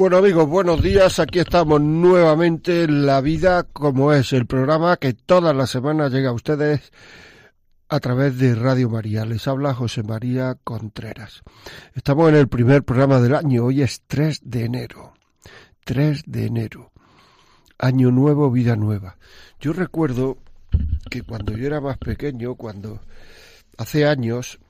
Bueno amigos, buenos días. Aquí estamos nuevamente en La Vida como es, el programa que todas las semanas llega a ustedes a través de Radio María. Les habla José María Contreras. Estamos en el primer programa del año. Hoy es 3 de enero. 3 de enero. Año nuevo, vida nueva. Yo recuerdo que cuando yo era más pequeño, cuando hace años,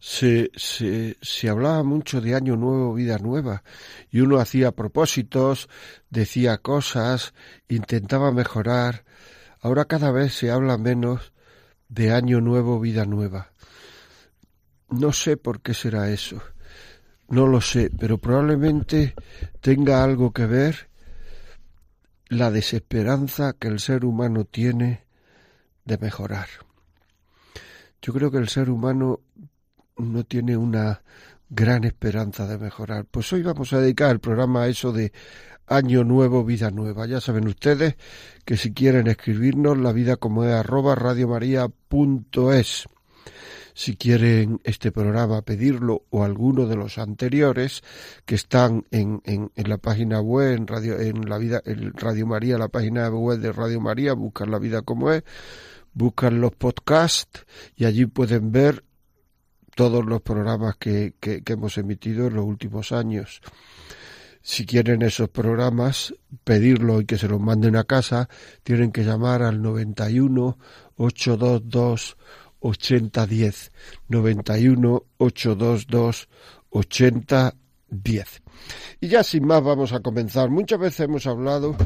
se, se, se, hablaba mucho de año nuevo, vida nueva, y uno hacía propósitos, decía cosas, intentaba mejorar. Ahora cada vez se habla menos de año nuevo, vida nueva. No sé por qué será eso, no lo sé, pero probablemente tenga algo que ver la desesperanza que el ser humano tiene de mejorar. Yo creo que el ser humano no tiene una gran esperanza de mejorar. Pues hoy vamos a dedicar el programa a eso de Año Nuevo, Vida Nueva. Ya saben ustedes que si quieren escribirnos, la vida como es arroba radiomaria.es. Si quieren este programa pedirlo o alguno de los anteriores que están en, en, en la página web, en Radio, en la vida, en Radio María, la página web de Radio María, buscan la vida como es, buscan los podcasts y allí pueden ver todos los programas que, que, hemos emitido en los últimos años. Si quieren esos programas, pedirlo y que se los manden a casa, tienen que llamar al 91 822 8010. 91 822 8010. Y ya sin más vamos a comenzar. Muchas veces hemos hablado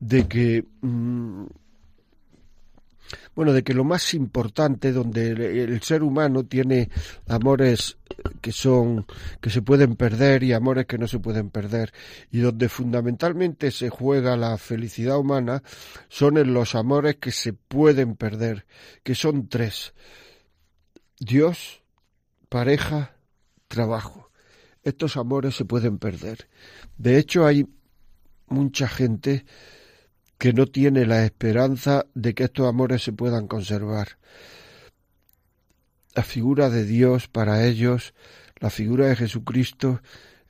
de que mmm, bueno, de que lo más importante, donde el, ser humano tiene amores que son, que se pueden perder y amores que no se pueden perder, y donde fundamentalmente se juega la felicidad humana, son en los amores que se pueden perder, que son tres. Dios, pareja, trabajo. Estos amores se pueden perder. De hecho, hay mucha gente que no tiene la esperanza de que estos amores se puedan conservar. La figura de Dios para ellos, la figura de Jesucristo,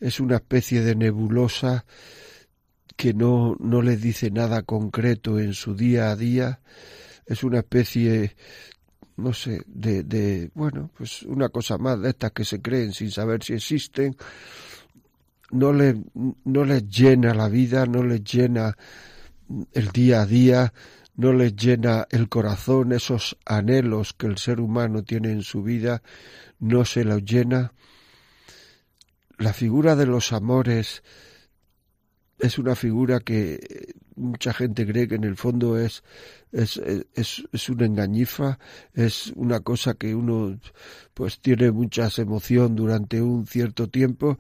es una especie de nebulosa que no, no les dice nada concreto en su día a día, es una especie, no sé, de, de, bueno, pues una cosa más de estas que se creen sin saber si existen, no, le, no les llena la vida, no les llena el día a día, no les llena el corazón, esos anhelos que el ser humano tiene en su vida, no se los llena. La figura de los amores es una figura que mucha gente cree que en el fondo es, es, es, es una engañifa, es una cosa que uno pues tiene mucha emoción durante un cierto tiempo,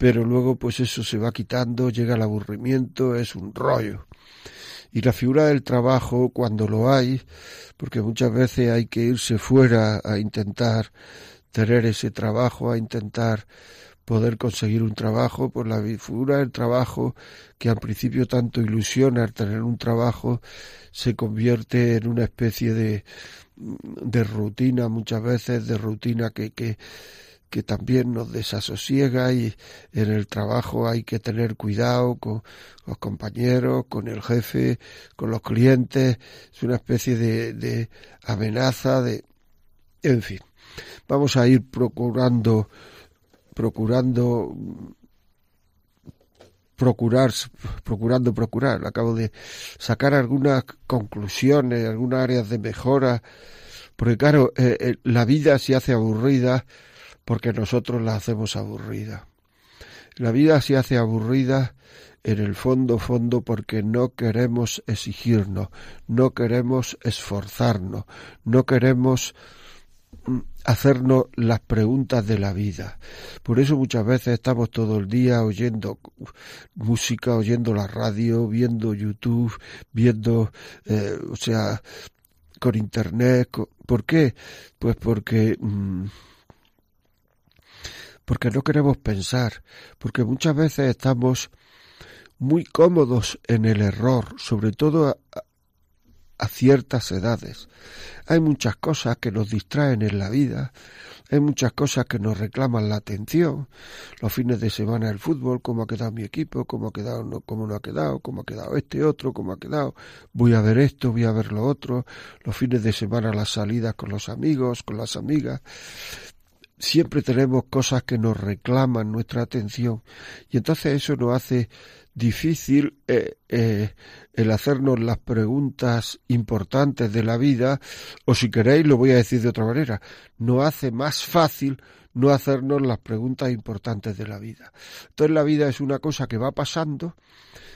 pero luego pues eso se va quitando, llega el aburrimiento, es un rollo. Y la figura del trabajo, cuando lo hay, porque muchas veces hay que irse fuera a intentar tener ese trabajo, a intentar poder conseguir un trabajo, pues la figura del trabajo, que al principio tanto ilusiona al tener un trabajo, se convierte en una especie de, de rutina, muchas veces de rutina que, que, que también nos desasosiega y en el trabajo hay que tener cuidado con los compañeros, con el jefe, con los clientes, es una especie de, de amenaza, de, en fin, vamos a ir procurando, procurando procurar, procurando procurar. Acabo de sacar algunas conclusiones, algunas áreas de mejora, porque claro, eh, eh, la vida se hace aburrida porque nosotros la hacemos aburrida. La vida se hace aburrida en el fondo, fondo, porque no queremos exigirnos, no queremos esforzarnos, no queremos hacernos las preguntas de la vida. Por eso muchas veces estamos todo el día oyendo música, oyendo la radio, viendo YouTube, viendo, eh, o sea, con internet. ¿Por qué? Pues porque... Mm, porque no queremos pensar, porque muchas veces estamos muy cómodos en el error, sobre todo a ciertas edades. Hay muchas cosas que nos distraen en la vida, hay muchas cosas que nos reclaman la atención. Los fines de semana el fútbol, cómo ha quedado mi equipo, cómo ha quedado, no, cómo no ha quedado, cómo ha quedado este otro, cómo ha quedado. Voy a ver esto, voy a ver lo otro. Los fines de semana las salidas con los amigos, con las amigas siempre tenemos cosas que nos reclaman nuestra atención y entonces eso nos hace difícil eh, eh, el hacernos las preguntas importantes de la vida, o si queréis lo voy a decir de otra manera, no hace más fácil no hacernos las preguntas importantes de la vida. Entonces la vida es una cosa que va pasando,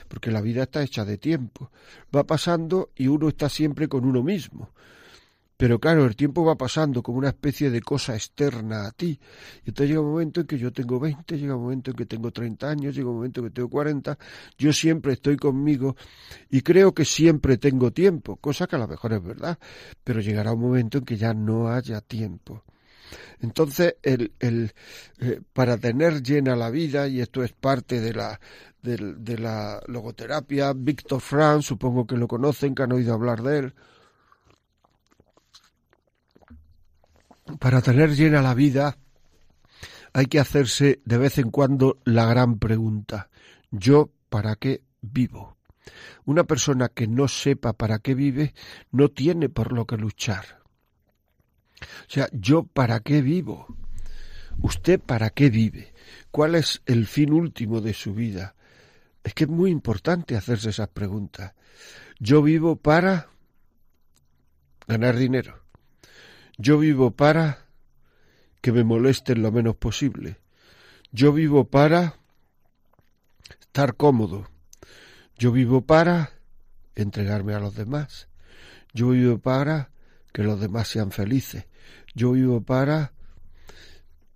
porque la vida está hecha de tiempo, va pasando y uno está siempre con uno mismo. Pero claro, el tiempo va pasando como una especie de cosa externa a ti. Y entonces llega un momento en que yo tengo 20, llega un momento en que tengo 30 años, llega un momento en que tengo 40. Yo siempre estoy conmigo y creo que siempre tengo tiempo, cosa que a lo mejor es verdad. Pero llegará un momento en que ya no haya tiempo. Entonces, el, el, eh, para tener llena la vida, y esto es parte de la, de, de la logoterapia, Víctor Franz, supongo que lo conocen, que han oído hablar de él, para tener llena la vida hay que hacerse de vez en cuando la gran pregunta, ¿yo para qué vivo? Una persona que no sepa para qué vive no tiene por lo que luchar. O sea, ¿yo para qué vivo? ¿Usted para qué vive? ¿Cuál es el fin último de su vida? Es que es muy importante hacerse esas preguntas. Yo vivo para ganar dinero. Yo vivo para que me molesten lo menos posible. Yo vivo para estar cómodo. Yo vivo para entregarme a los demás. Yo vivo para que los demás sean felices. Yo vivo para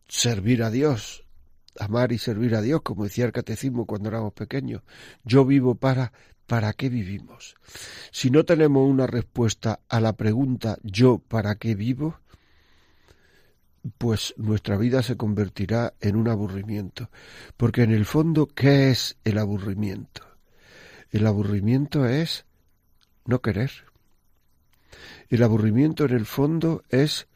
servir a Dios, amar y servir a Dios, como decía el catecismo cuando éramos pequeños. Yo vivo para ¿para qué vivimos? Si no tenemos una respuesta a la pregunta yo para qué vivo, pues nuestra vida se convertirá en un aburrimiento. Porque en el fondo, ¿qué es el aburrimiento? El aburrimiento es no querer. El aburrimiento en el fondo es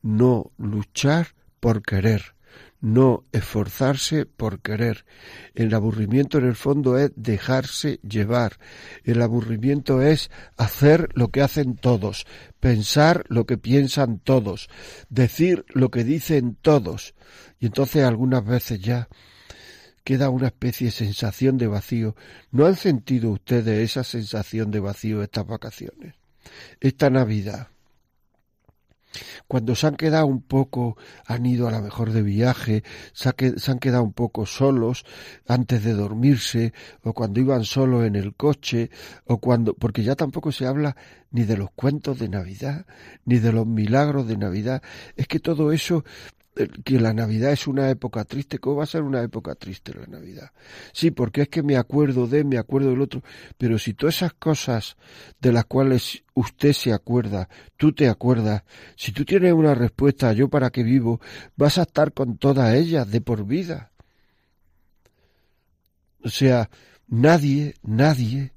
no luchar por querer, no esforzarse por querer. El aburrimiento en el fondo es dejarse llevar. El aburrimiento es hacer lo que hacen todos, pensar lo que piensan todos, decir lo que dicen todos. Y entonces algunas veces ya queda una especie de sensación de vacío. ¿No han sentido ustedes esa sensación de vacío estas vacaciones? Esta Navidad cuando se han quedado un poco, han ido a la mejor de viaje, se, han quedado un poco solos antes de dormirse, o cuando iban solos en el coche, o cuando, porque ya tampoco se habla ni de los cuentos de Navidad, ni de los milagros de Navidad, es que todo eso que la Navidad es una época triste, ¿cómo va a ser una época triste la Navidad? Sí, porque es que me acuerdo de, me acuerdo del otro, pero si todas esas cosas de las cuales usted se acuerda, tú te acuerdas, si tú tienes una respuesta, yo para qué vivo, vas a estar con todas ellas de por vida. O sea, nadie, nadie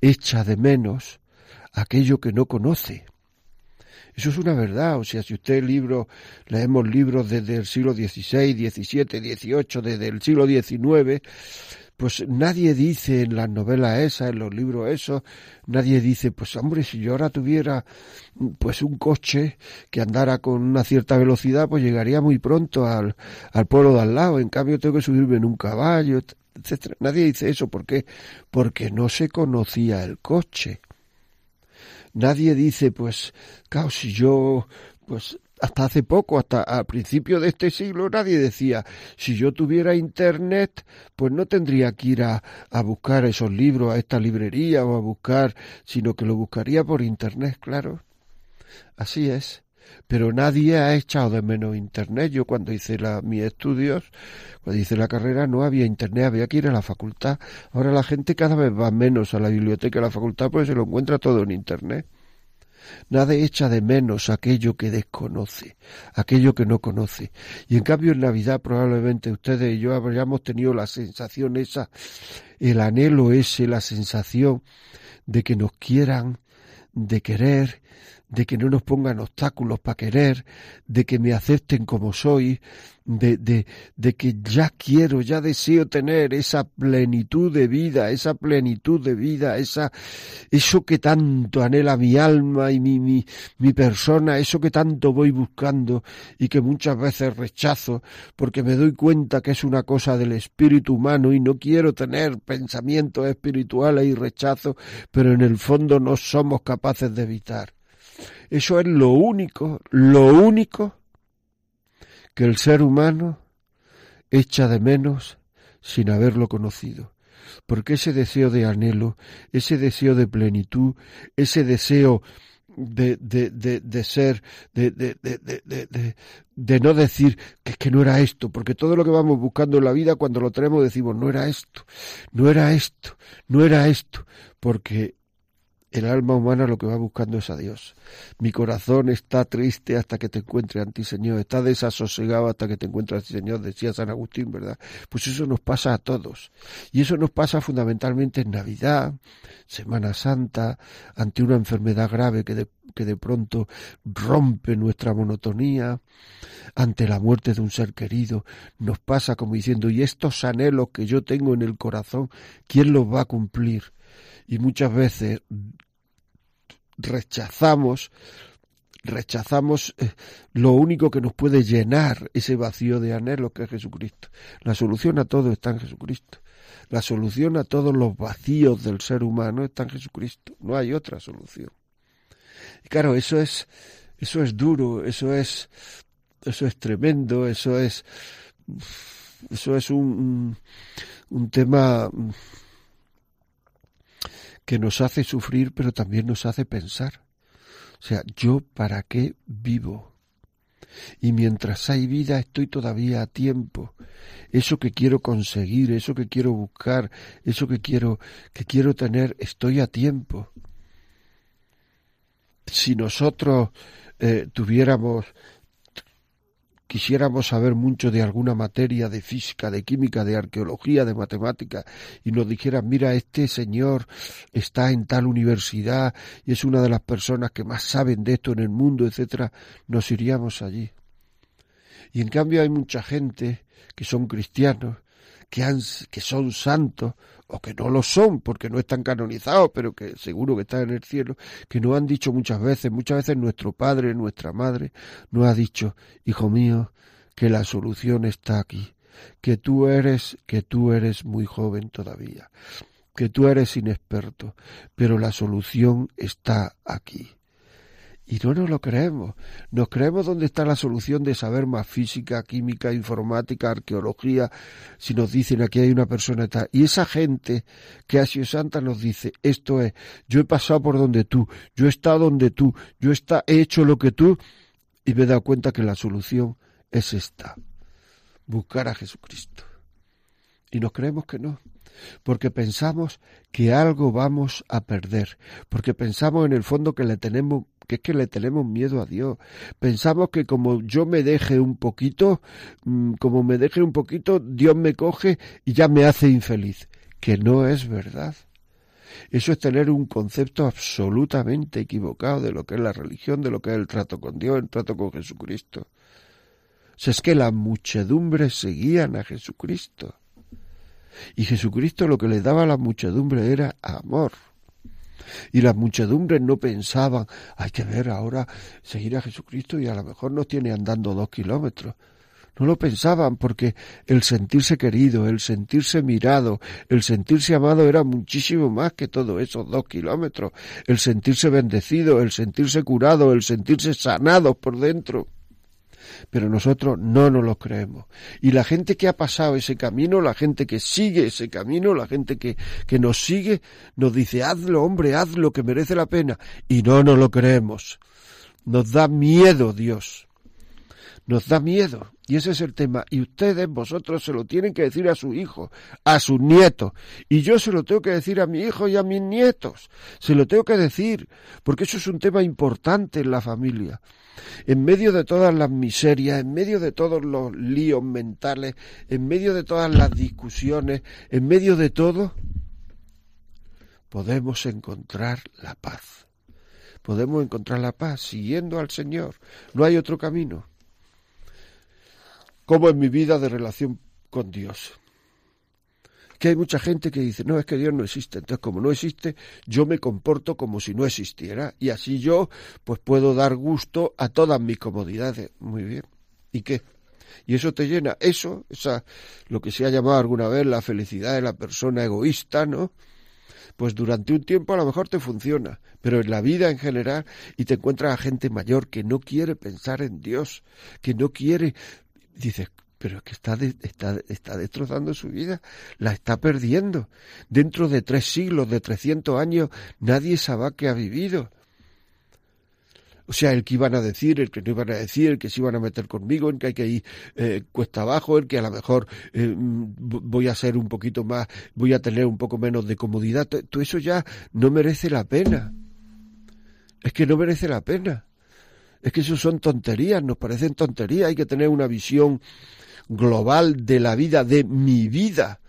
echa de menos aquello que no conoce. Eso es una verdad. O sea, si usted libro, leemos libros desde el siglo XVI, XVII, XVIII, desde el siglo XIX, pues nadie dice en las novelas esas, en los libros esos, nadie dice, pues hombre, si yo ahora tuviera pues un coche que andara con una cierta velocidad, pues llegaría muy pronto al, al pueblo de al lado. En cambio tengo que subirme en un caballo, etcétera. Nadie dice eso. ¿Por qué? Porque no se conocía el coche. Nadie dice, pues, claro, si yo, pues, hasta hace poco, hasta al principio de este siglo, nadie decía, si yo tuviera internet, pues no tendría que ir a, a, buscar esos libros a esta librería o a buscar, sino que lo buscaría por internet, claro. Así es. Pero nadie ha echado de menos Internet. Yo cuando hice la, mis estudios, cuando hice la carrera, no había Internet, había que ir a la facultad. Ahora la gente cada vez va menos a la biblioteca, a la facultad, porque se lo encuentra todo en Internet. Nadie echa de menos aquello que desconoce, aquello que no conoce. Y en cambio en Navidad probablemente ustedes y yo habríamos tenido la sensación esa, el anhelo ese, la sensación de que nos quieran, de querer, de que no nos pongan obstáculos para querer, de que me acepten como soy, de, de, de que ya quiero, ya deseo tener esa plenitud de vida, esa plenitud de vida, esa, eso que tanto anhela mi alma y mi, mi, mi persona, eso que tanto voy buscando y que muchas veces rechazo porque me doy cuenta que es una cosa del espíritu humano y no quiero tener pensamientos espirituales y rechazo, pero en el fondo no somos capaces de evitar. Eso es lo único, lo único que el ser humano echa de menos sin haberlo conocido. Porque ese deseo de anhelo, ese deseo de plenitud, ese deseo de, de, de, de ser, de, de, de, no decir que, que no era esto, porque todo lo que vamos buscando en la vida, cuando lo tenemos, decimos, no era esto, no era esto, no era esto, porque el alma humana lo que va buscando es a Dios. Mi corazón está triste hasta que te encuentre ante ti, Señor. Está desasosegado hasta que te encuentre ante ti, Señor, decía San Agustín, ¿verdad? Pues eso nos pasa a todos. Y eso nos pasa fundamentalmente en Navidad, Semana Santa, ante una enfermedad grave que de, que de pronto rompe nuestra monotonía, ante la muerte de un ser querido. Nos pasa como diciendo, y estos anhelos que yo tengo en el corazón, ¿quién los va a cumplir? Y muchas veces rechazamos rechazamos eh, lo único que nos puede llenar ese vacío de anhelo que es Jesucristo. La solución a todo está en Jesucristo. La solución a todos los vacíos del ser humano está en Jesucristo. No hay otra solución. Y claro, eso es eso es duro, eso es eso es tremendo, eso es eso es un, un tema que nos hace sufrir, pero también nos hace pensar. O sea, yo para qué vivo. Y mientras hay vida estoy todavía a tiempo. Eso que quiero conseguir, eso que quiero buscar, eso que quiero que quiero tener, estoy a tiempo. Si nosotros eh, tuviéramos quisiéramos saber mucho de alguna materia, de física, de química, de arqueología, de matemática, y nos dijeran, mira, este señor está en tal universidad y es una de las personas que más saben de esto en el mundo, etcétera, nos iríamos allí. Y en cambio hay mucha gente que son cristianos, que, han, que son santos, o que no lo son porque no están canonizados, pero que seguro que están en el cielo, que nos han dicho muchas veces, muchas veces nuestro padre, nuestra madre, nos ha dicho, hijo mío, que la solución está aquí, que tú eres, que tú eres muy joven todavía, que tú eres inexperto, pero la solución está aquí. Y no nos lo creemos. Nos creemos dónde está la solución de saber más física, química, informática, arqueología. Si nos dicen aquí hay una persona tal. Y esa gente que ha sido santa nos dice, esto es, yo he pasado por donde tú, yo he estado donde tú, yo he hecho lo que tú, y me he dado cuenta que la solución es esta. Buscar a Jesucristo. Y nos creemos que no porque pensamos que algo vamos a perder, porque pensamos en el fondo que le tenemos que es que le tenemos miedo a Dios. Pensamos que como yo me deje un poquito, mm, como me deje un poquito, Dios me coge y ya me hace infeliz. Que no es verdad. Eso es tener un concepto absolutamente equivocado de lo que es la religión, de lo que es el trato con Dios, el trato con Jesucristo. O es que las muchedumbres seguían a Jesucristo. Y Jesucristo lo que le daba a la muchedumbre era amor. Y las muchedumbres no pensaban, hay que ver ahora seguir a Jesucristo y a lo mejor nos tiene andando dos kilómetros. No lo pensaban porque el sentirse querido, el sentirse mirado, el sentirse amado era muchísimo más que todo esos dos kilómetros. El sentirse bendecido, el sentirse curado, el sentirse sanado por dentro pero nosotros no nos lo creemos. Y la gente que ha pasado ese camino, la gente que sigue ese camino, la gente que, que nos sigue, nos dice, hazlo, hombre, hazlo, que merece la pena. Y no nos lo creemos. Nos da miedo Dios. Nos da miedo. Y ese es el tema. Y ustedes, vosotros, se lo tienen que decir a su hijo, a sus nietos. Y yo se lo tengo que decir a mi hijo y a mis nietos. Se lo tengo que decir. Porque eso es un tema importante en la familia. En medio de todas las miserias, en medio de todos los líos mentales, en medio de todas las discusiones, en medio de todo, podemos encontrar la paz. Podemos encontrar la paz siguiendo al Señor. No hay otro camino como en mi vida de relación con Dios. Que hay mucha gente que dice, no, es que Dios no existe. Entonces, como no existe, yo me comporto como si no existiera. Y así yo, pues puedo dar gusto a todas mis comodidades. Muy bien. ¿Y qué? Y eso te llena. Eso, esa, lo que se ha llamado alguna vez la felicidad de la persona egoísta, ¿no? pues durante un tiempo a lo mejor te funciona, pero en la vida en general y te encuentras a gente mayor que no quiere pensar en Dios, que no quiere dices, pero es que está, está, está destrozando su vida, la está perdiendo. Dentro de tres siglos, de trescientos años, nadie sabe que ha vivido. O sea, el que iban a decir, el que no iban a decir, el que se iban a meter conmigo, el que hay que ir eh, cuesta abajo, el que a lo mejor eh, voy a ser un poquito más, voy a tener un poco menos de comodidad. Todo eso ya no merece la pena. Es que no merece la pena. Es que eso son tonterías, nos parecen tonterías, hay que tener una visión global de la vida, de mi vida.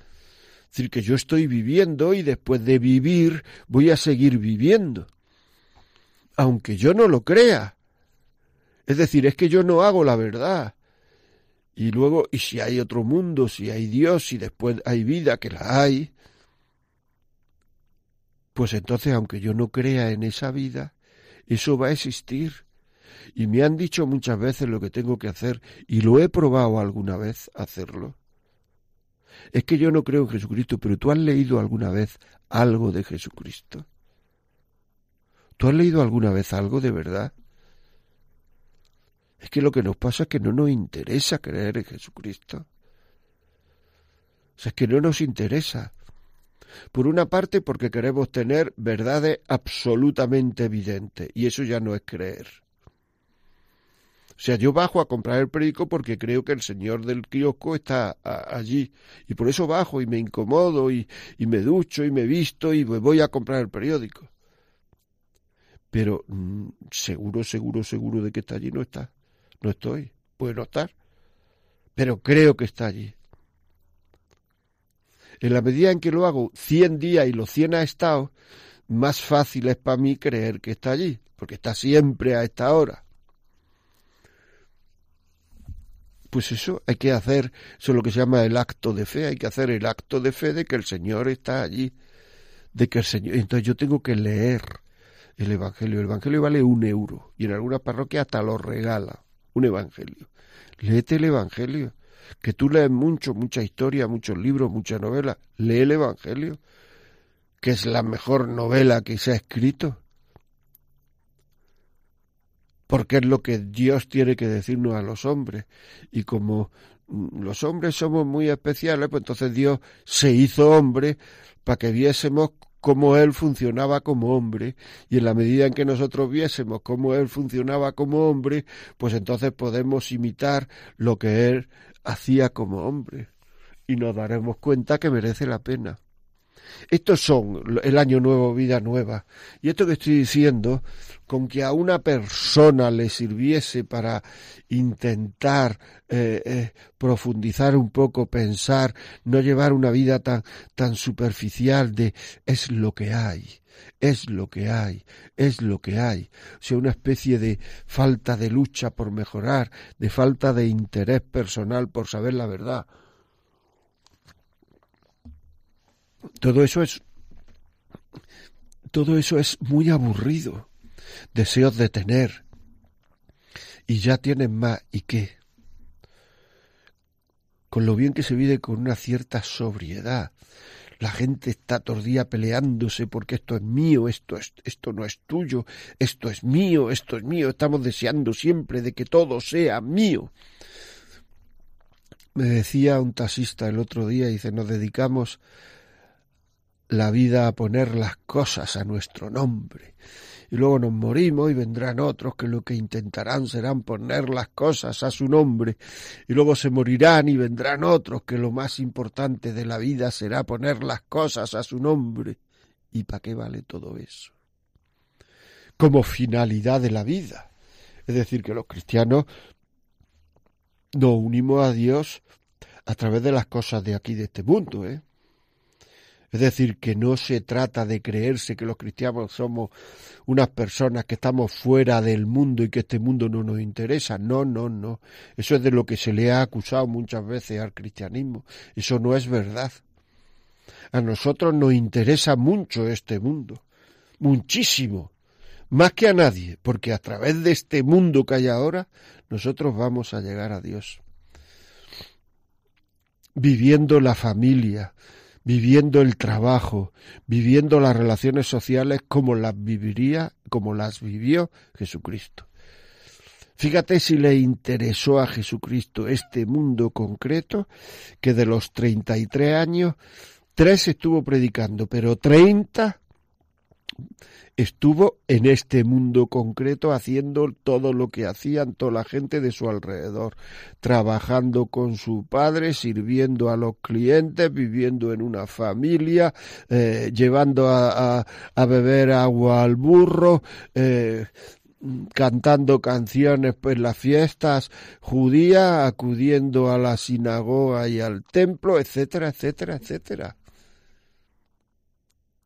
Es decir, que yo estoy viviendo y después de vivir voy a seguir viviendo. Aunque yo no lo crea. Es decir, es que yo no hago la verdad. Y luego, y si hay otro mundo, si hay Dios, si después hay vida, que la hay, pues entonces, aunque yo no crea en esa vida, eso va a existir y me han dicho muchas veces lo que tengo que hacer y lo he probado alguna vez hacerlo. Es que yo no creo en Jesucristo, pero tú has leído alguna vez algo de Jesucristo. ¿Tú has leído alguna vez algo de verdad? Es que lo que nos pasa es que no nos interesa creer en Jesucristo. Es que no nos interesa. Por una parte, porque queremos tener verdades absolutamente evidentes, y eso ya no es creer. O sea, yo bajo a comprar el periódico porque creo que el señor del kiosco está allí. Y por eso bajo y me incomodo y, me ducho y me visto y voy a comprar el periódico. Pero mm, seguro, seguro, seguro de que está allí no está. No estoy. Puede no estar. Pero creo que está allí. En la medida en que lo hago 100 días y los 100 ha estado, más fácil es para mí creer que está allí, porque está siempre a esta hora. Pues eso hay que hacer, eso es lo que se llama el acto de fe, hay que hacer el acto de fe de que el Señor está allí, de que el Señor, entonces yo tengo que leer el Evangelio, el Evangelio vale un euro y en algunas parroquias hasta lo regala, un Evangelio. Léete el Evangelio, que tú lees mucho, mucha historia, muchos libros, muchas novelas, lee el Evangelio, que es la mejor novela que se ha escrito porque es lo que Dios tiene que decirnos a los hombres. Y como mm, los hombres somos muy especiales, pues entonces Dios se hizo hombre para que viésemos cómo Él funcionaba como hombre, y en la medida en que nosotros viésemos cómo Él funcionaba como hombre, pues entonces podemos imitar lo que Él hacía como hombre, y nos daremos cuenta que merece la pena. Estos son el año nuevo, vida nueva. Y esto que estoy diciendo, con que a una persona le sirviese para intentar eh, eh, profundizar un poco, pensar, no llevar una vida tan, tan superficial de es lo que hay, es lo que hay, es lo que hay. O sea, una especie de falta de lucha por mejorar, de falta de interés personal por saber la verdad. Todo eso es todo eso es muy aburrido. Deseos de tener. Y ya tienen más. ¿Y qué? Con lo bien que se vive con una cierta sobriedad. La gente está todo peleándose porque esto es mío, esto, es, esto no es tuyo, esto es mío, esto es mío. Estamos deseando siempre de que todo sea mío. Me decía un taxista el otro día, dice, nos dedicamos la vida a poner las cosas a nuestro nombre. y luego nos morimos y vendrán otros que lo que intentarán serán poner las cosas a su nombre y luego se morirán y vendrán otros que lo más importante de la vida será poner las cosas a su nombre. ¿Y para qué vale todo eso? Como finalidad de la vida. Es decir, que los cristianos nos unimos a Dios a través de las cosas de aquí, de este mundo, ¿eh? Es decir, que no se trata de creerse que los cristianos somos unas personas que estamos fuera del mundo y que este mundo no nos interesa. No, no, no. Eso es de lo que se le ha acusado muchas veces al cristianismo. Eso no es verdad. A nosotros nos interesa mucho este mundo. Muchísimo. Más que a nadie, porque a través de este mundo que hay ahora, nosotros vamos a llegar a Dios. Viviendo la familia, viviendo el trabajo, viviendo las relaciones sociales como las viviría, como las vivió Jesucristo. Fíjate si le interesó a Jesucristo este mundo concreto, que de los 33 años, tres estuvo predicando, pero 30 estuvo en este mundo concreto haciendo todo lo que hacían toda la gente de su alrededor, trabajando con su padre, sirviendo a los clientes, viviendo en una familia, eh, llevando a, beber agua al burro, eh, cantando canciones en las fiestas judías, acudiendo a la sinagoga y al templo, etcétera, etcétera, etcétera.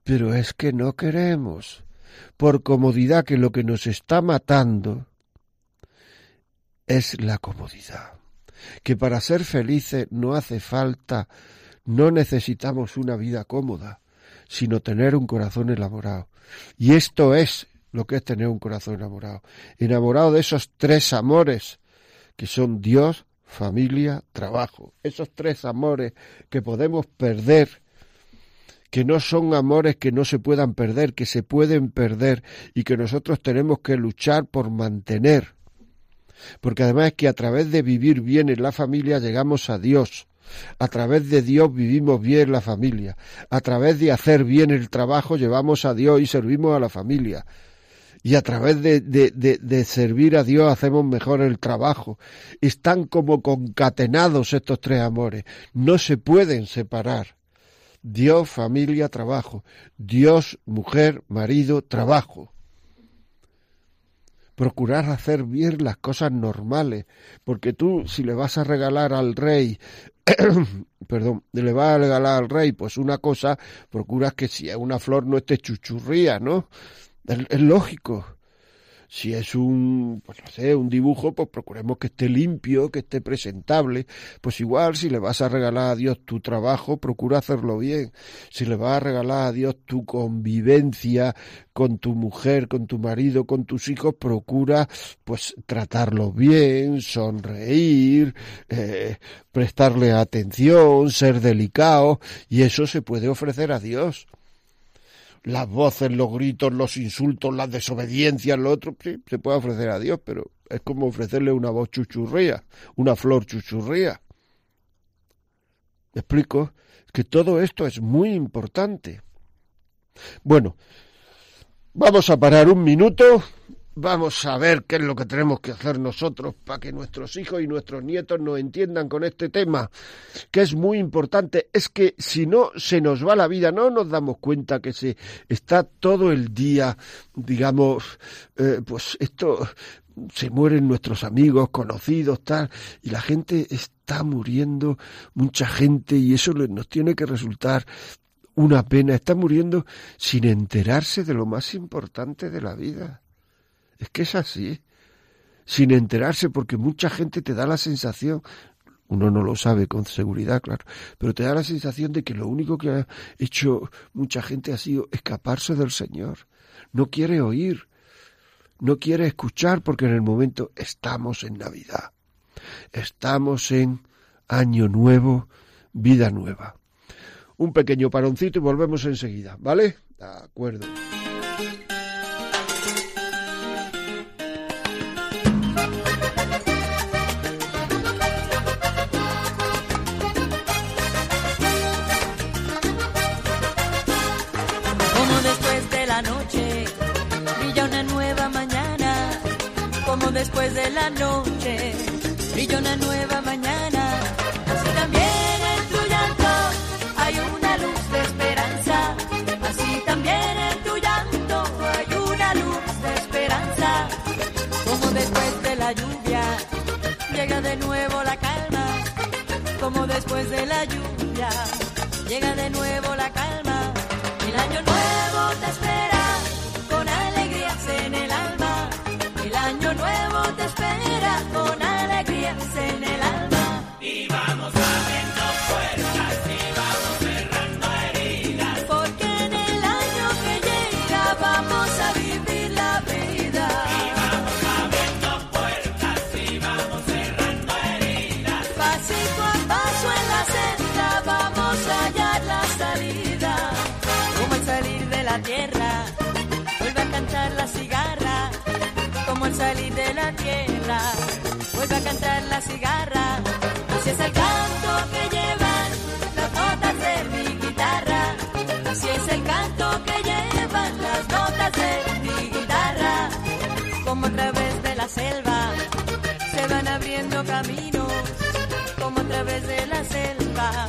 Pero es que no queremos por comodidad que lo que nos está matando es la comodidad. Que para ser felices no hace falta, no necesitamos una vida cómoda, sino tener un corazón enamorado. Y esto es lo que es tener un corazón enamorado. Enamorado de esos tres amores que son Dios, familia, trabajo. Esos tres amores que podemos perder que no son amores que no se puedan perder, que se pueden perder y que nosotros tenemos que luchar por mantener. Porque además es que a través de vivir bien en la familia llegamos a Dios. A través de Dios vivimos bien la familia. A través de hacer bien el trabajo llevamos a Dios y servimos a la familia. Y a través de, de, de, servir a Dios hacemos mejor el trabajo. Están como concatenados estos tres amores. No se pueden separar. Dios, familia, trabajo. Dios, mujer, marido, trabajo. Procurar hacer bien las cosas normales, porque tú si le vas a regalar al rey, perdón, le vas a regalar al rey pues una cosa, procuras que si es una flor no esté chuchurría, ¿no? es lógico. Si es un, pues no sé, un dibujo, pues procuremos que esté limpio, que esté presentable. Pues igual, si le vas a regalar a Dios tu trabajo, procura hacerlo bien. Si le vas a regalar a Dios tu convivencia con tu mujer, con tu marido, con tus hijos, procura, pues, tratarlo bien, sonreír, eh, prestarle atención, ser delicado, y eso se puede ofrecer a Dios las voces, los gritos, los insultos, las desobediencias, lo otro, sí, se puede ofrecer a Dios, pero es como ofrecerle una voz chuchurría, una flor chuchurría. ¿Me explico? Que todo esto es muy importante. Bueno, vamos a parar un minuto Vamos a ver qué es lo que tenemos que hacer nosotros para que nuestros hijos y nuestros nietos nos entiendan con este tema, que es muy importante. Es que si no se nos va la vida, no nos damos cuenta que se está todo el día, digamos, eh, pues esto se mueren nuestros amigos, conocidos, tal, y la gente está muriendo, mucha gente, y eso nos tiene que resultar una pena. Está muriendo sin enterarse de lo más importante de la vida. Es que es así, sin enterarse, porque mucha gente te da la sensación, uno no lo sabe con seguridad, claro, pero te da la sensación de que lo único que ha hecho mucha gente ha sido escaparse del Señor. No quiere oír, no quiere escuchar, porque en el momento estamos en Navidad, estamos en Año Nuevo, vida nueva. Un pequeño paroncito y volvemos enseguida, ¿vale? De acuerdo. Después de la noche brilla una nueva mañana. Así también en tu llanto hay una luz de esperanza. Así también en tu llanto hay una luz de esperanza. Como después de la lluvia llega de nuevo la calma. Como después de la lluvia llega de nuevo la calma. El año nuevo te espera Salir de la tierra, vuelve a cantar la cigarra. Así es el canto que llevan las notas de mi guitarra. Así es el canto que llevan las notas de mi guitarra. Como a través de la selva se van abriendo caminos como a través de la selva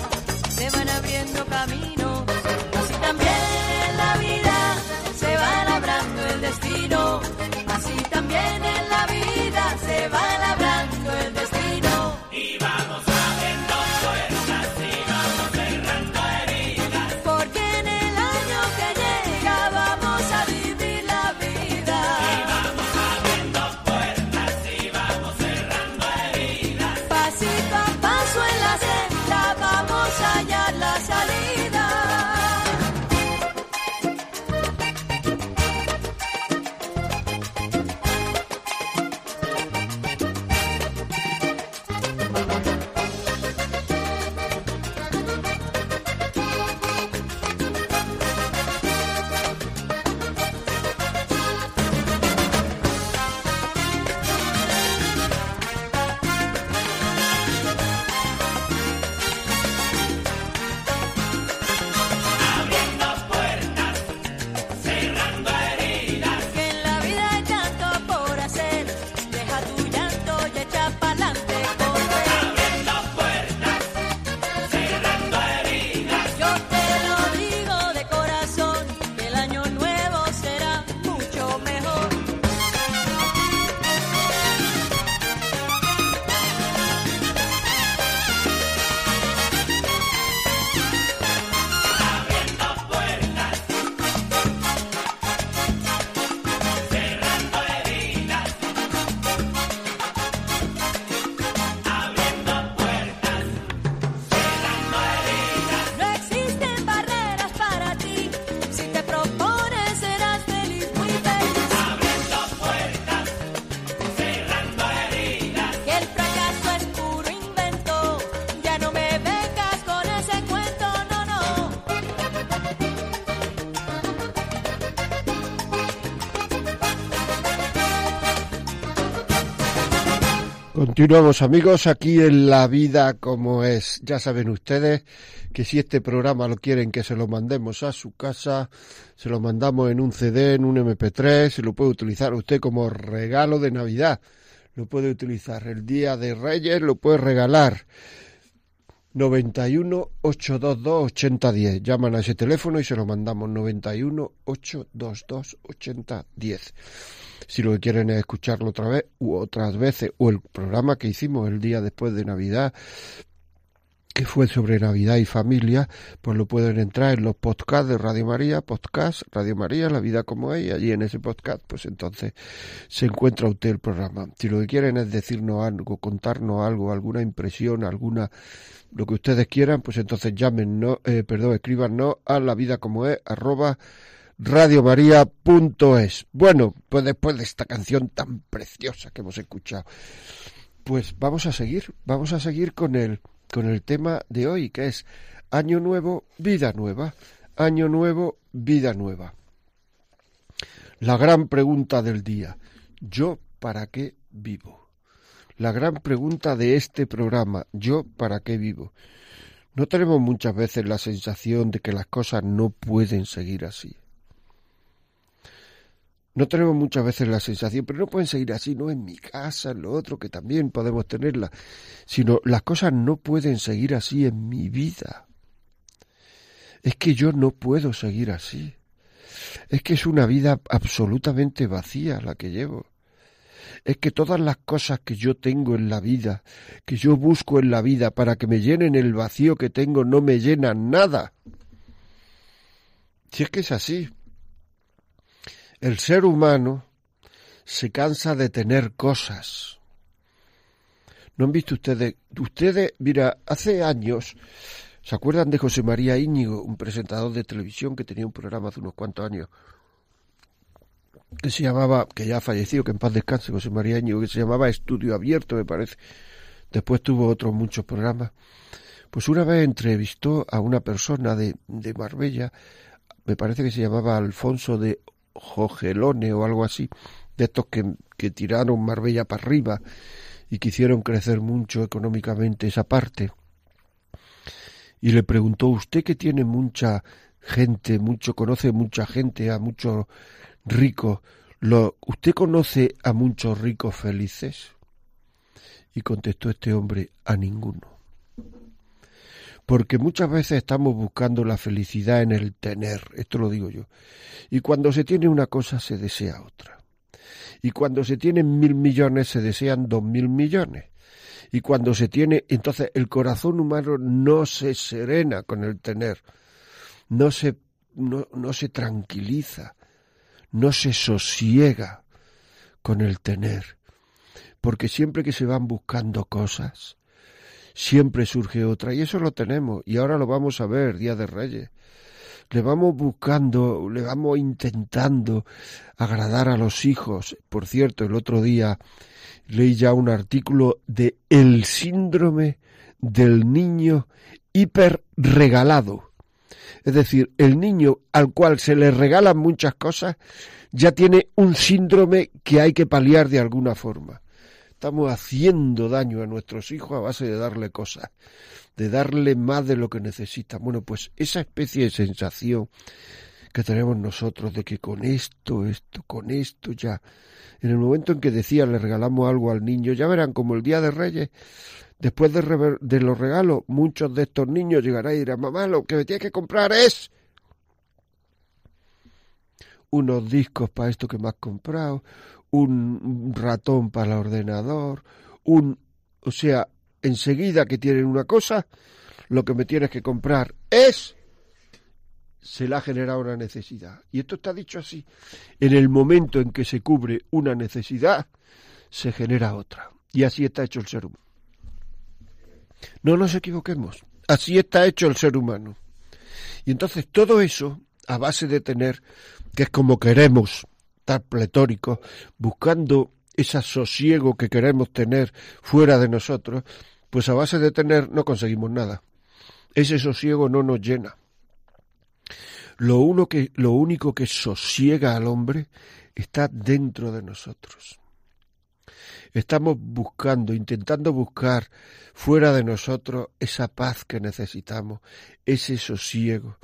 se van abriendo caminos. Continuamos amigos aquí en La Vida como es. Ya saben ustedes que si este programa lo quieren que se lo mandemos a su casa, se lo mandamos en un CD, en un MP3, se lo puede utilizar usted como regalo de Navidad. Lo puede utilizar el día de Reyes, lo puede regalar. 91 822 8010. Llaman a ese teléfono y se lo mandamos 91 822 8010. Si lo que quieren es escucharlo otra vez u otras veces o el programa que hicimos el día después de Navidad que fue sobre Navidad y familia, pues lo pueden entrar en los podcasts de Radio María, podcast Radio María, La Vida como es, y allí en ese podcast, pues entonces se encuentra usted el programa. Si lo que quieren es decirnos algo, contarnos algo, alguna impresión, alguna, lo que ustedes quieran, pues entonces llámenos, eh, perdón, escríbanos a la vida como es, arroba radiomaria.es. Bueno, pues después de esta canción tan preciosa que hemos escuchado, pues vamos a seguir, vamos a seguir con el con el tema de hoy, que es Año Nuevo, Vida Nueva. Año Nuevo, Vida Nueva. La gran pregunta del día. ¿Yo para qué vivo? La gran pregunta de este programa. ¿Yo para qué vivo? ¿No tenemos muchas veces la sensación de que las cosas no pueden seguir así? No tenemos muchas veces la sensación, pero no pueden seguir así, no en mi casa, en lo otro, que también podemos tenerla, sino las cosas no pueden seguir así en mi vida. Es que yo no puedo seguir así. Es que es una vida absolutamente vacía la que llevo. Es que todas las cosas que yo tengo en la vida, que yo busco en la vida para que me llenen el vacío que tengo, no me llenan nada. Si es que es así. El ser humano se cansa de tener cosas. ¿No han visto ustedes? Ustedes, mira, hace años, ¿se acuerdan de José María Íñigo, un presentador de televisión que tenía un programa hace unos cuantos años? Que se llamaba, que ya ha fallecido, que en paz descanse José María Íñigo, que se llamaba Estudio Abierto, me parece. Después tuvo otros muchos programas. Pues una vez entrevistó a una persona de, de Marbella, me parece que se llamaba Alfonso de Jogelone o algo así, de estos que, que tiraron Marbella para arriba y que hicieron crecer mucho económicamente esa parte. Y le preguntó, usted que tiene mucha gente, mucho, conoce mucha gente, a muchos ricos, lo, ¿usted conoce a muchos ricos felices? Y contestó este hombre, a ninguno porque muchas veces estamos buscando la felicidad en el tener, esto lo digo yo, y cuando se tiene una cosa se desea otra, y cuando se tienen mil millones se desean dos mil millones, y cuando se tiene, entonces el corazón humano no se serena con el tener, no se, no, no se tranquiliza, no se sosiega con el tener, porque siempre que se van buscando cosas, siempre surge otra. Y eso lo tenemos. Y ahora lo vamos a ver, Día de Reyes. Le vamos buscando, le vamos intentando agradar a los hijos. Por cierto, el otro día leí ya un artículo de el síndrome del niño hiperregalado. Es decir, el niño al cual se le regalan muchas cosas ya tiene un síndrome que hay que paliar de alguna forma estamos haciendo daño a nuestros hijos a base de darle cosas, de darle más de lo que necesitan. Bueno, pues esa especie de sensación que tenemos nosotros de que con esto, esto, con esto ya, en el momento en que decía le regalamos algo al niño, ya verán como el día de Reyes, después de, de los regalos, muchos de estos niños llegarán y dirán, mamá, lo que me tienes que comprar es unos discos para esto que me has comprado, un ratón para el ordenador, un... O sea, enseguida que tienen una cosa, lo que me tienes que comprar es... Se le ha generado una necesidad. Y esto está dicho así. En el momento en que se cubre una necesidad, se genera otra. Y así está hecho el ser humano. No nos equivoquemos. Así está hecho el ser humano. Y entonces todo eso, a base de tener, que es como queremos estar pletóricos, buscando ese sosiego que queremos tener fuera de nosotros, pues a base de tener no conseguimos nada. Ese sosiego no nos llena. Lo, uno que, lo único que sosiega al hombre está dentro de nosotros. Estamos buscando, intentando buscar fuera de nosotros esa paz que necesitamos, ese sosiego,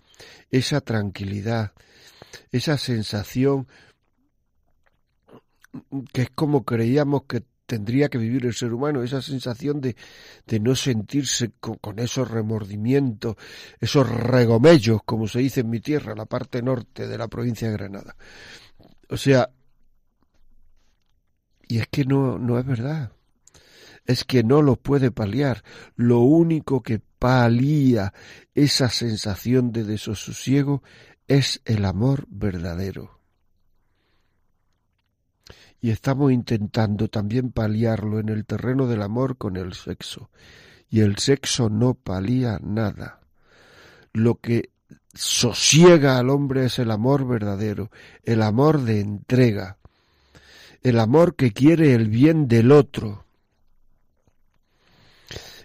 esa tranquilidad, esa sensación que es como creíamos que tendría que vivir el ser humano, esa sensación de, de no sentirse con, esos remordimientos, esos regomellos, como se dice en mi tierra, la parte norte de la provincia de Granada. O sea, y es que no, no es verdad. Es que no lo puede paliar. Lo único que palía esa sensación de desososiego es el amor verdadero y estamos intentando también paliarlo en el terreno del amor con el sexo. Y el sexo no palía nada. Lo que sosiega al hombre es el amor verdadero, el amor de entrega, el amor que quiere el bien del otro.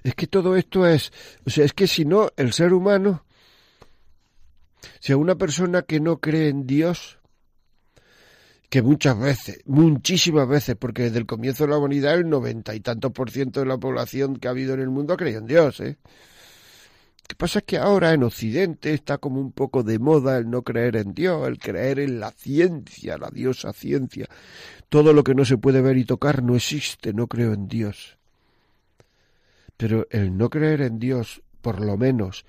Es que todo esto es, o sea, es que si no, el ser humano, si a una persona que no cree en Dios, que muchas veces, muchísimas veces, porque desde el comienzo de la humanidad el noventa y tantos por ciento de la población que ha habido en el mundo ha creído en Dios, ¿eh? Lo que pasa es que ahora en Occidente está como un poco de moda el no creer en Dios, el creer en la ciencia, la diosa ciencia. Todo lo que no se puede ver y tocar no existe, no creo en Dios. Pero el no creer en Dios, por lo menos,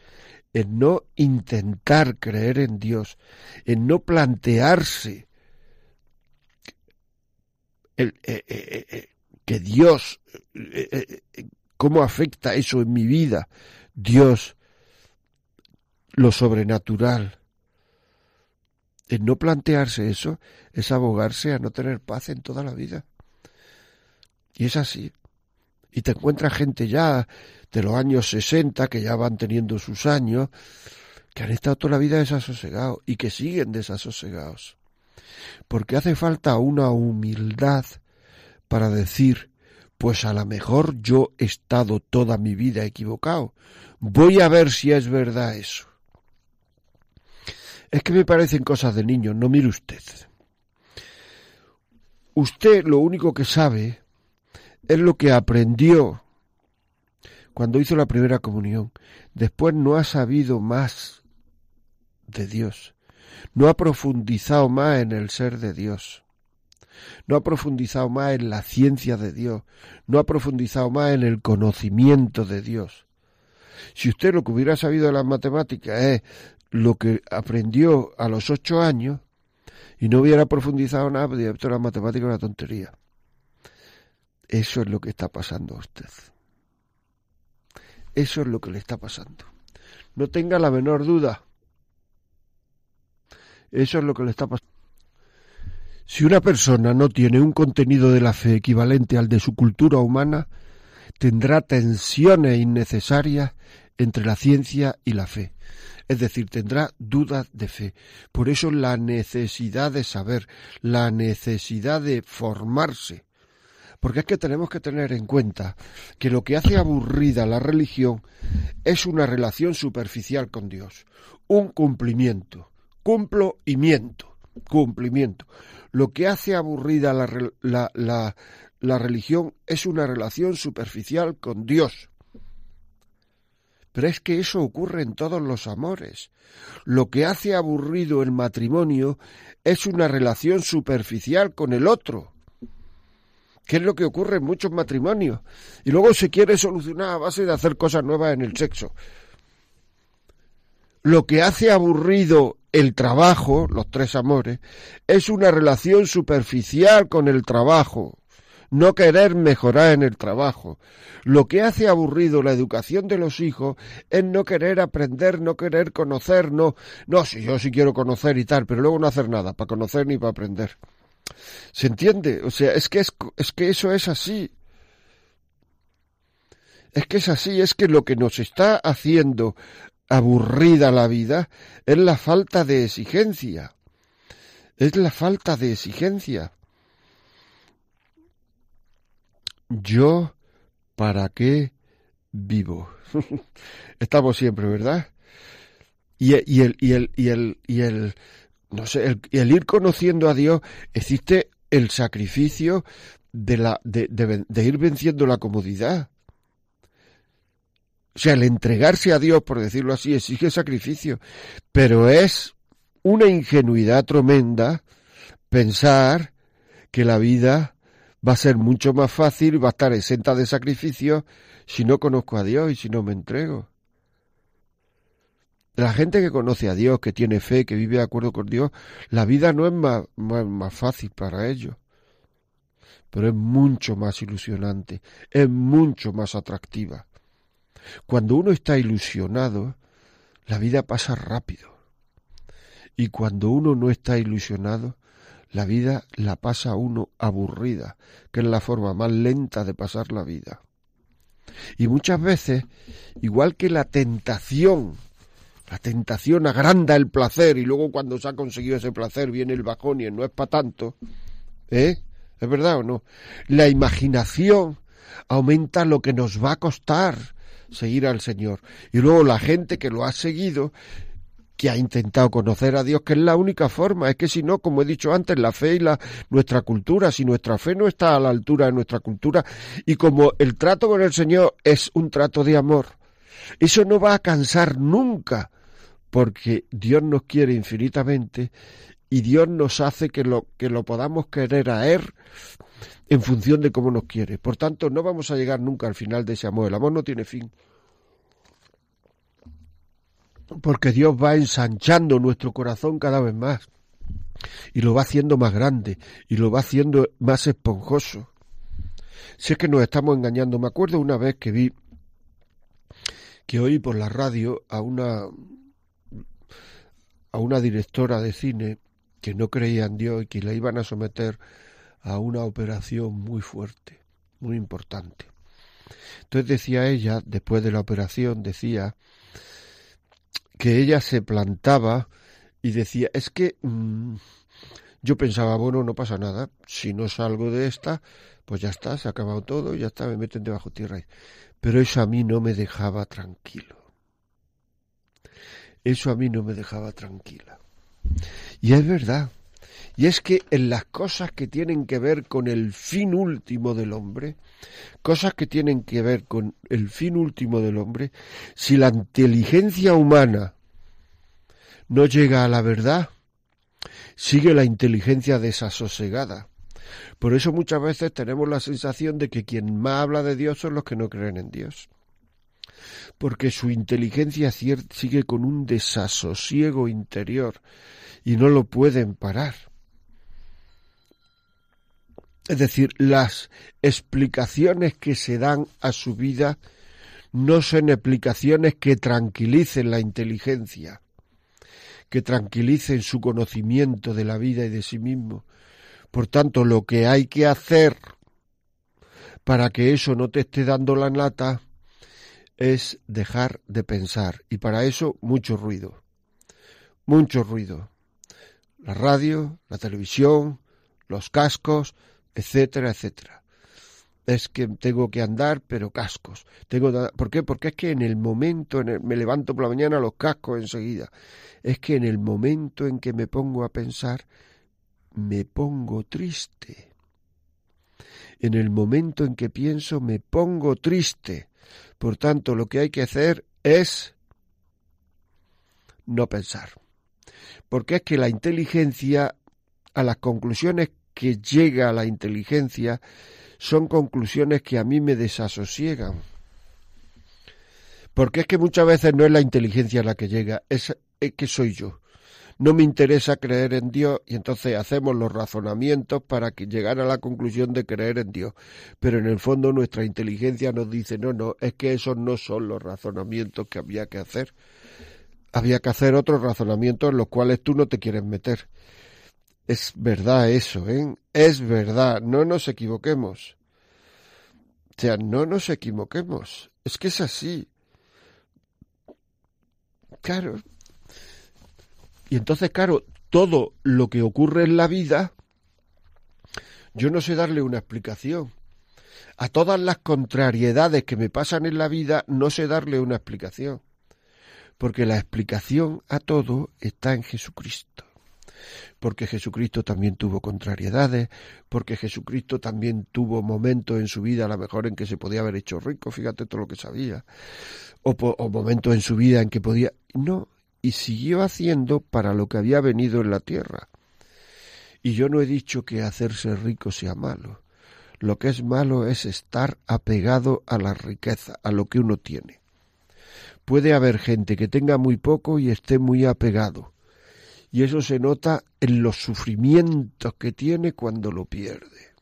el no intentar creer en Dios, el no plantearse el, eh, eh, eh, que Dios, cómo afecta eso en mi vida, Dios, lo sobrenatural. El no plantearse eso es abogarse a no tener paz en toda la vida. Y es así. Y te encuentras gente ya de los años 60 que ya van teniendo sus años, que han estado toda la vida desasosegados y que siguen desasosegados. Porque hace falta una humildad para decir, pues a lo mejor yo he estado toda mi vida equivocado. Voy a ver si es verdad eso. Es que me parecen cosas de niño, no mire usted. Usted lo único que sabe es lo que aprendió cuando hizo la primera comunión. Después no ha sabido más de Dios. No ha profundizado más en el ser de Dios. No ha profundizado más en la ciencia de Dios. No ha profundizado más en el conocimiento de Dios. Si usted lo que hubiera sabido de las matemáticas es lo que aprendió a los ocho años y no hubiera profundizado nada, pues esto la matemática es una tontería. Eso es lo que está pasando a usted. Eso es lo que le está pasando. No tenga la menor duda. Eso es lo que le está pasando. Si una persona no tiene un contenido de la fe equivalente al de su cultura humana, tendrá tensiones innecesarias entre la ciencia y la fe. Es decir, tendrá dudas de fe. Por eso la necesidad de saber, la necesidad de formarse. Porque es que tenemos que tener en cuenta que lo que hace aburrida la religión es una relación superficial con Dios, un cumplimiento, cumplo y miento, cumplimiento. Lo que hace aburrida la, la, la, la religión es una relación superficial con Dios. Pero es que eso ocurre en todos los amores. Lo que hace aburrido el matrimonio es una relación superficial con el otro. ¿Qué es lo que ocurre en muchos matrimonios? Y luego se quiere solucionar a base de hacer cosas nuevas en el sexo. Lo que hace aburrido el trabajo, los tres amores, es una relación superficial con el trabajo no querer mejorar en el trabajo. Lo que hace aburrido la educación de los hijos es no querer aprender, no querer conocer, no, no, si yo sí quiero conocer y tal, pero luego no hacer nada para conocer ni para aprender. ¿Se entiende? O sea, es que es, es que eso es así. Es que es así, es que lo que nos está haciendo aburrida la vida es la falta de exigencia. Es la falta de exigencia. Yo, ¿para qué vivo? Estamos siempre, ¿verdad? Y, el, y el, y el, y el, no sé, el, ir conociendo a Dios, existe el sacrificio de, la, de ir venciendo la comodidad. O sea, el entregarse a Dios, por decirlo así, exige sacrificio, pero es una ingenuidad tremenda pensar que la vida va a ser mucho más fácil, va a estar exenta de sacrificios si no conozco a Dios y si no me entrego. La gente que conoce a Dios, que tiene fe, que vive de acuerdo con Dios, la vida no es más, más, fácil para ellos, pero es mucho más ilusionante, es mucho más atractiva. Cuando uno está ilusionado, la vida pasa rápido. Y cuando uno no está ilusionado, la vida la pasa uno aburrida, que es la forma más lenta de pasar la vida. Y muchas veces, igual que la tentación, la tentación agranda el placer y luego cuando se ha conseguido ese placer viene el bajón y no es para tanto, ¿eh? ¿Es verdad o no? La imaginación aumenta lo que nos va a costar seguir al Señor. Y luego la gente que lo ha seguido que ha intentado conocer a Dios, que es la única forma. Es que si no, como he dicho antes, la fe y la, nuestra cultura, si nuestra fe no está a la altura de nuestra cultura, y como el trato con el Señor es un trato de amor, Eso no va a cansar nunca, porque Dios nos quiere infinitamente y Dios nos hace que lo, que lo podamos querer a Él en función de cómo nos quiere. Por tanto, no vamos a llegar nunca al final de ese amor. El amor no tiene fin. Porque Dios va ensanchando nuestro corazón cada vez más. Y lo va haciendo más grande. Y lo va haciendo más esponjoso. Si es que nos estamos engañando. Me acuerdo una vez que vi, que oí por la radio a una, a una directora de cine que no creía en Dios y que la iban a someter a una operación muy fuerte, muy importante. Entonces decía ella, después de la operación, decía que ella se plantaba y decía, es que mm, yo pensaba, bueno, no pasa nada, si no salgo de esta, pues ya está, se ha acabado todo, ya está, me meten debajo tierra. Pero eso a mí no me dejaba tranquilo. Eso a mí no me dejaba tranquila. Y es verdad, y es que en las cosas que tienen que ver con el fin último del hombre, cosas que tienen que ver con el fin último del hombre, si la inteligencia humana no llega a la verdad, sigue la inteligencia desasosegada. Por eso muchas veces tenemos la sensación de que quien más habla de Dios son los que no creen en Dios. Porque su inteligencia sigue con un desasosiego interior y no lo pueden parar. Es decir, las explicaciones que se dan a su vida no son explicaciones que tranquilicen la inteligencia, que tranquilicen su conocimiento de la vida y de sí mismo. Por tanto, lo que hay que hacer para que eso no te esté dando la nata es dejar de pensar. Y para eso mucho ruido. Mucho ruido. La radio, la televisión, los cascos, etcétera, etcétera. Es que tengo que andar, pero cascos. Tengo ¿Por qué? Porque es que en el momento, en me levanto por la mañana, los cascos enseguida. Es que en el momento en que me pongo a pensar, me pongo triste. En el momento en que pienso, me pongo triste. Por tanto, lo que hay que hacer es no pensar. Porque es que la inteligencia, a las conclusiones que llega a la inteligencia son conclusiones que a mí me desasosiegan. Porque es que muchas veces no es la inteligencia la que llega, es, que soy yo. No me interesa creer en Dios y entonces hacemos los razonamientos para que llegar a la conclusión de creer en Dios. Pero en el fondo nuestra inteligencia nos dice, no, no, es que esos no son los razonamientos que había que hacer. Había que hacer otros razonamientos en los cuales tú no te quieres meter. Es verdad eso, ¿eh? Es verdad, no nos equivoquemos. O sea, no nos equivoquemos. Es que es así. Claro. Y entonces, claro, todo lo que ocurre en la vida, yo no sé darle una explicación. A todas las contrariedades que me pasan en la vida, no sé darle una explicación. Porque la explicación a todo está en Jesucristo porque Jesucristo también tuvo contrariedades, porque Jesucristo también tuvo momentos en su vida, a lo mejor en que se podía haber hecho rico, fíjate todo lo que sabía, o, o momentos en su vida en que podía... No, y siguió haciendo para lo que había venido en la tierra. Y yo no he dicho que hacerse rico sea malo. Lo que es malo es estar apegado a la riqueza, a lo que uno tiene. Puede haber gente que tenga muy poco y esté muy apegado y eso se nota en los sufrimientos que tiene cuando lo pierde.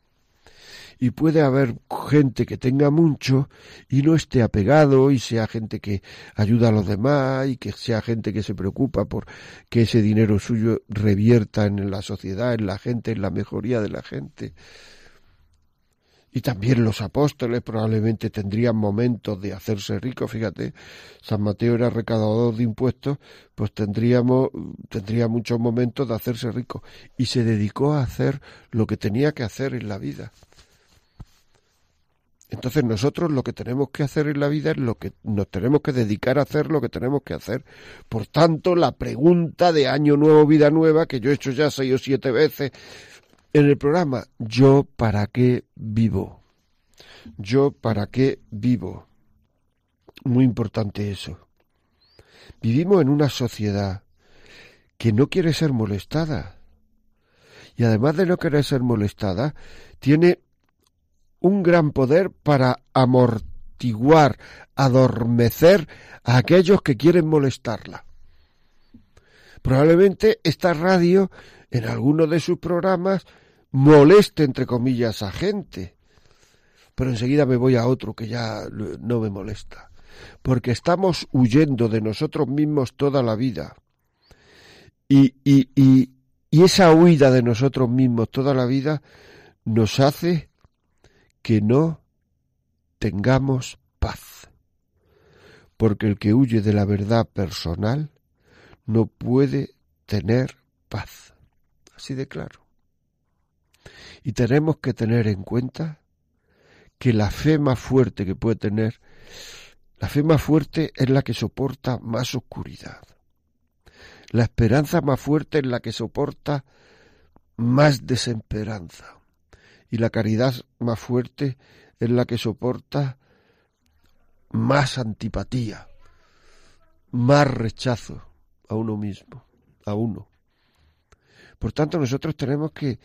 Y puede haber gente que tenga mucho y no esté apegado y sea gente que ayuda a los demás y que sea gente que se preocupa por que ese dinero suyo revierta en la sociedad, en la gente, en la mejoría de la gente y también los apóstoles probablemente tendrían momentos de hacerse ricos, fíjate, San Mateo era recaudador de impuestos, pues tendríamos, tendría muchos momentos de hacerse rico y se dedicó a hacer lo que tenía que hacer en la vida. Entonces nosotros lo que tenemos que hacer en la vida es lo que nos tenemos que dedicar a hacer lo que tenemos que hacer. Por tanto, la pregunta de año nuevo, vida nueva, que yo he hecho ya seis o siete veces, en el programa Yo para qué vivo. Yo para qué vivo. muy importante eso. Vivimos en una sociedad que no quiere ser molestada. Y además de no querer ser molestada, tiene un gran poder para amortiguar, adormecer a aquellos que quieren molestarla. Probablemente esta radio, en alguno de sus programas, moleste, entre comillas, a gente. Pero enseguida me voy a otro que ya no me molesta. Porque estamos huyendo de nosotros mismos toda la vida. Y, y, y, esa huida de nosotros mismos toda la vida nos hace que no tengamos paz. Porque el que huye de la verdad personal no puede tener paz. Así de claro. Y tenemos que tener en cuenta que la fe más fuerte que puede tener, la fe más fuerte es la que soporta más oscuridad. La esperanza más fuerte es la que soporta más desesperanza. Y la caridad más fuerte es la que soporta más antipatía, más rechazo a uno mismo, a uno. Por tanto, nosotros tenemos que,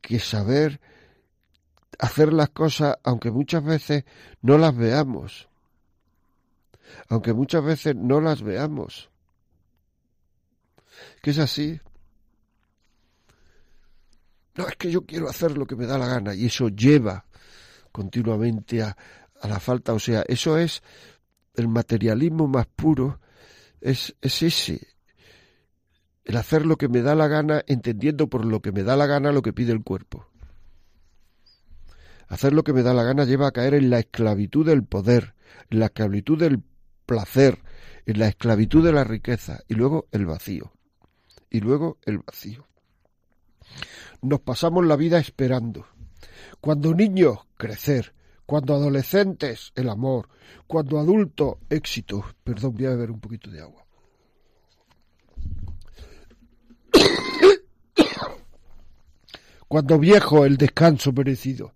que, saber hacer las cosas aunque muchas veces no las veamos. Aunque muchas veces no las veamos. Que es así. No, es que yo quiero hacer lo que me da la gana y eso lleva continuamente a, a la falta. O sea, eso es el materialismo más puro, es, es ese. El hacer lo que me da la gana, entendiendo por lo que me da la gana lo que pide el cuerpo. Hacer lo que me da la gana lleva a caer en la esclavitud del poder, en la esclavitud del placer, en la esclavitud de la riqueza y luego el vacío. Y luego el vacío. Nos pasamos la vida esperando. Cuando niños, crecer. Cuando adolescentes, el amor. Cuando adultos, éxito. Perdón, voy a beber un poquito de agua. Cuando viejo, el descanso merecido.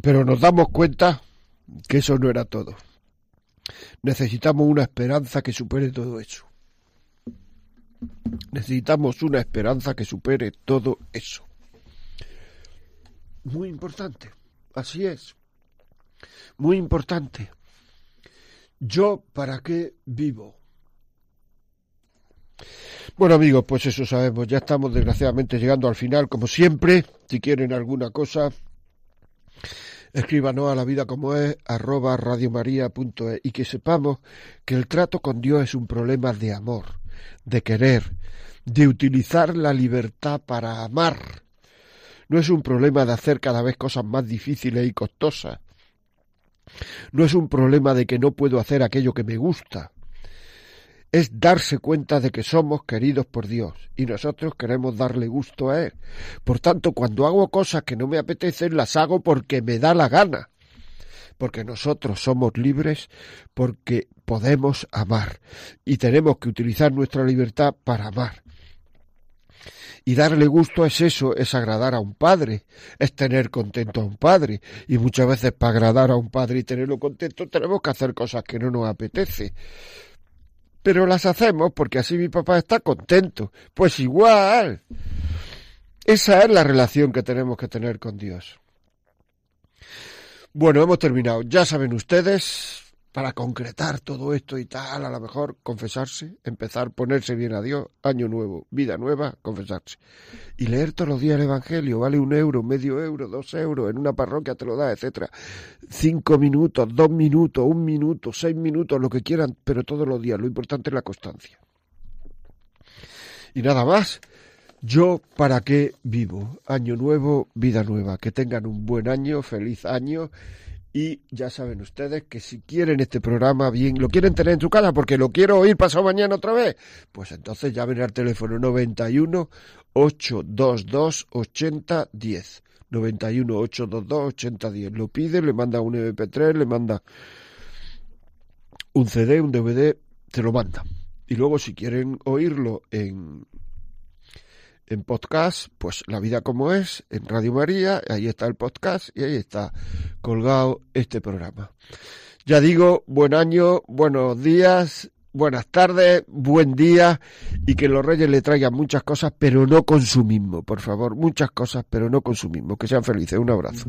Pero nos damos cuenta que eso no era todo. Necesitamos una esperanza que supere todo eso. Necesitamos una esperanza que supere todo eso. Muy importante. Así es. Muy importante. Yo para qué vivo. Bueno amigos, pues eso sabemos, ya estamos desgraciadamente llegando al final, como siempre, si quieren alguna cosa, escríbanos a la vida como es, arroba radiomaria.es, y que sepamos que el trato con Dios es un problema de amor, de querer, de utilizar la libertad para amar. No es un problema de hacer cada vez cosas más difíciles y costosas. No es un problema de que no puedo hacer aquello que me gusta es darse cuenta de que somos queridos por Dios y nosotros queremos darle gusto a Él. Por tanto, cuando hago cosas que no me apetecen, las hago porque me da la gana. Porque nosotros somos libres, porque podemos amar y tenemos que utilizar nuestra libertad para amar. Y darle gusto es eso, es agradar a un padre, es tener contento a un padre. Y muchas veces para agradar a un padre y tenerlo contento tenemos que hacer cosas que no nos apetece pero las hacemos porque así mi papá está contento. Pues igual. Esa es la relación que tenemos que tener con Dios. Bueno, hemos terminado. Ya saben ustedes, para concretar todo esto y tal, a lo mejor confesarse, empezar, ponerse bien a Dios, año nuevo, vida nueva, confesarse. Y leer todos los días el Evangelio, vale un euro, medio euro, dos euros, en una parroquia te lo da, etcétera. Cinco minutos, dos minutos, un minuto, seis minutos, lo que quieran, pero todos los días. Lo importante es la constancia. Y nada más. Yo, ¿para qué vivo? Año nuevo, vida nueva. Que tengan un buen año, feliz año y ya saben ustedes que si quieren este programa bien, lo quieren tener en su casa porque lo quiero oír pasado mañana otra vez, pues entonces llamen al teléfono 91 822 8010. 91 822 8010. Lo pide, le manda un MP3, le manda un CD, un DVD, te lo manda. Y luego si quieren oírlo en En podcast, pues La vida como es, en Radio María, ahí está el podcast y ahí está colgado este programa. Ya digo, buen año, buenos días, buenas tardes, buen día y que los reyes le traigan muchas cosas, pero no consumismo, por favor, muchas cosas, pero no consumismo. Que sean felices. Un abrazo.